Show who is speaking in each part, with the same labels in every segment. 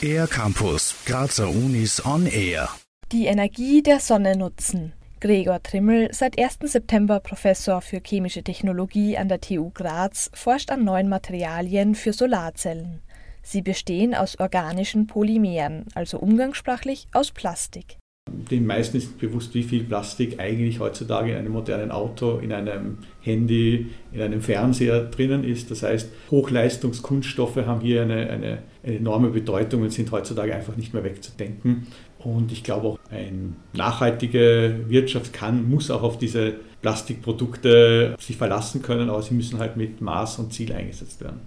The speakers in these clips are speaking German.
Speaker 1: Air Campus, Grazer Unis on Air.
Speaker 2: Die Energie der Sonne nutzen. Gregor Trimmel, seit 1. September Professor für chemische Technologie an der TU Graz, forscht an neuen Materialien für Solarzellen. Sie bestehen aus organischen Polymeren, also umgangssprachlich aus Plastik.
Speaker 3: Den meisten ist bewusst, wie viel Plastik eigentlich heutzutage in einem modernen Auto, in einem Handy, in einem Fernseher drinnen ist. Das heißt, Hochleistungskunststoffe haben hier eine, eine, eine enorme Bedeutung und sind heutzutage einfach nicht mehr wegzudenken. Und ich glaube auch, eine nachhaltige Wirtschaft kann, muss auch auf diese Plastikprodukte sich verlassen können, aber sie müssen halt mit Maß und Ziel eingesetzt werden.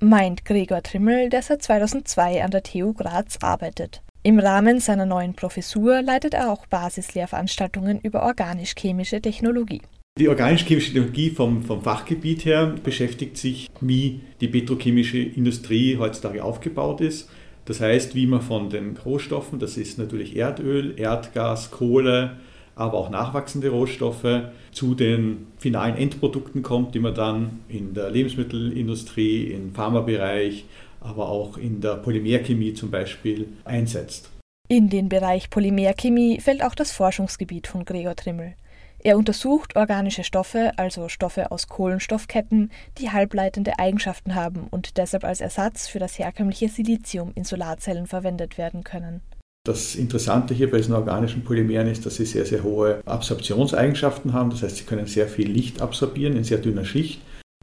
Speaker 2: Meint Gregor Trimmel, der seit 2002 an der TU Graz arbeitet. Im Rahmen seiner neuen Professur leitet er auch Basislehrveranstaltungen über organisch-chemische Technologie.
Speaker 3: Die organisch-chemische Technologie vom, vom Fachgebiet her beschäftigt sich, wie die petrochemische Industrie heutzutage aufgebaut ist. Das heißt, wie man von den Rohstoffen, das ist natürlich Erdöl, Erdgas, Kohle, aber auch nachwachsende Rohstoffe, zu den finalen Endprodukten kommt, die man dann in der Lebensmittelindustrie, im Pharmabereich, aber auch in der Polymerchemie zum Beispiel einsetzt.
Speaker 2: In den Bereich Polymerchemie fällt auch das Forschungsgebiet von Gregor Trimmel. Er untersucht organische Stoffe, also Stoffe aus Kohlenstoffketten, die halbleitende Eigenschaften haben und deshalb als Ersatz für das herkömmliche Silizium in Solarzellen verwendet werden können.
Speaker 3: Das Interessante hier bei diesen organischen Polymeren ist, dass sie sehr, sehr hohe Absorptionseigenschaften haben. Das heißt, sie können sehr viel Licht absorbieren in sehr dünner Schicht.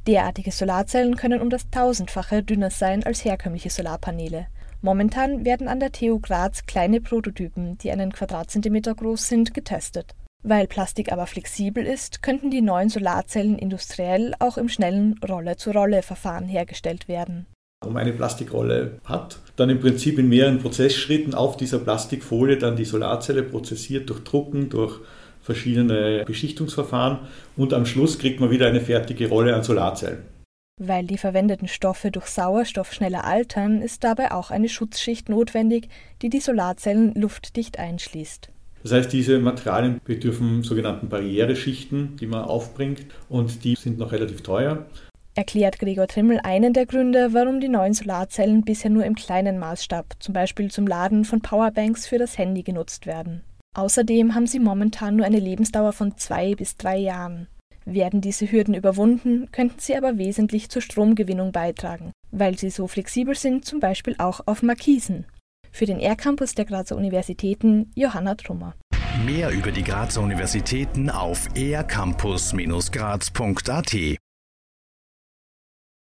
Speaker 2: Derartige Solarzellen können um das Tausendfache dünner sein als herkömmliche Solarpaneele. Momentan werden an der TU Graz kleine Prototypen, die einen Quadratzentimeter groß sind, getestet. Weil Plastik aber flexibel ist, könnten die neuen Solarzellen industriell auch im schnellen Rolle-zu-Rolle-Verfahren hergestellt werden.
Speaker 3: Wenn man eine Plastikrolle hat, dann im Prinzip in mehreren Prozessschritten auf dieser Plastikfolie dann die Solarzelle prozessiert durch Drucken, durch verschiedene Beschichtungsverfahren und am Schluss kriegt man wieder eine fertige Rolle an Solarzellen.
Speaker 2: Weil die verwendeten Stoffe durch Sauerstoff schneller altern, ist dabei auch eine Schutzschicht notwendig, die die Solarzellen luftdicht einschließt.
Speaker 3: Das heißt, diese Materialien bedürfen sogenannten Barriereschichten, die man aufbringt und die sind noch relativ teuer.
Speaker 2: Erklärt Gregor Trimmel einen der Gründe, warum die neuen Solarzellen bisher nur im kleinen Maßstab, zum Beispiel zum Laden von Powerbanks für das Handy genutzt werden. Außerdem haben sie momentan nur eine Lebensdauer von zwei bis drei Jahren. Werden diese Hürden überwunden, könnten sie aber wesentlich zur Stromgewinnung beitragen, weil sie so flexibel sind, zum Beispiel auch auf Markisen. Für den R-Campus der Grazer Universitäten Johanna Trummer.
Speaker 1: Mehr über die Grazer Universitäten auf ercampus-graz.at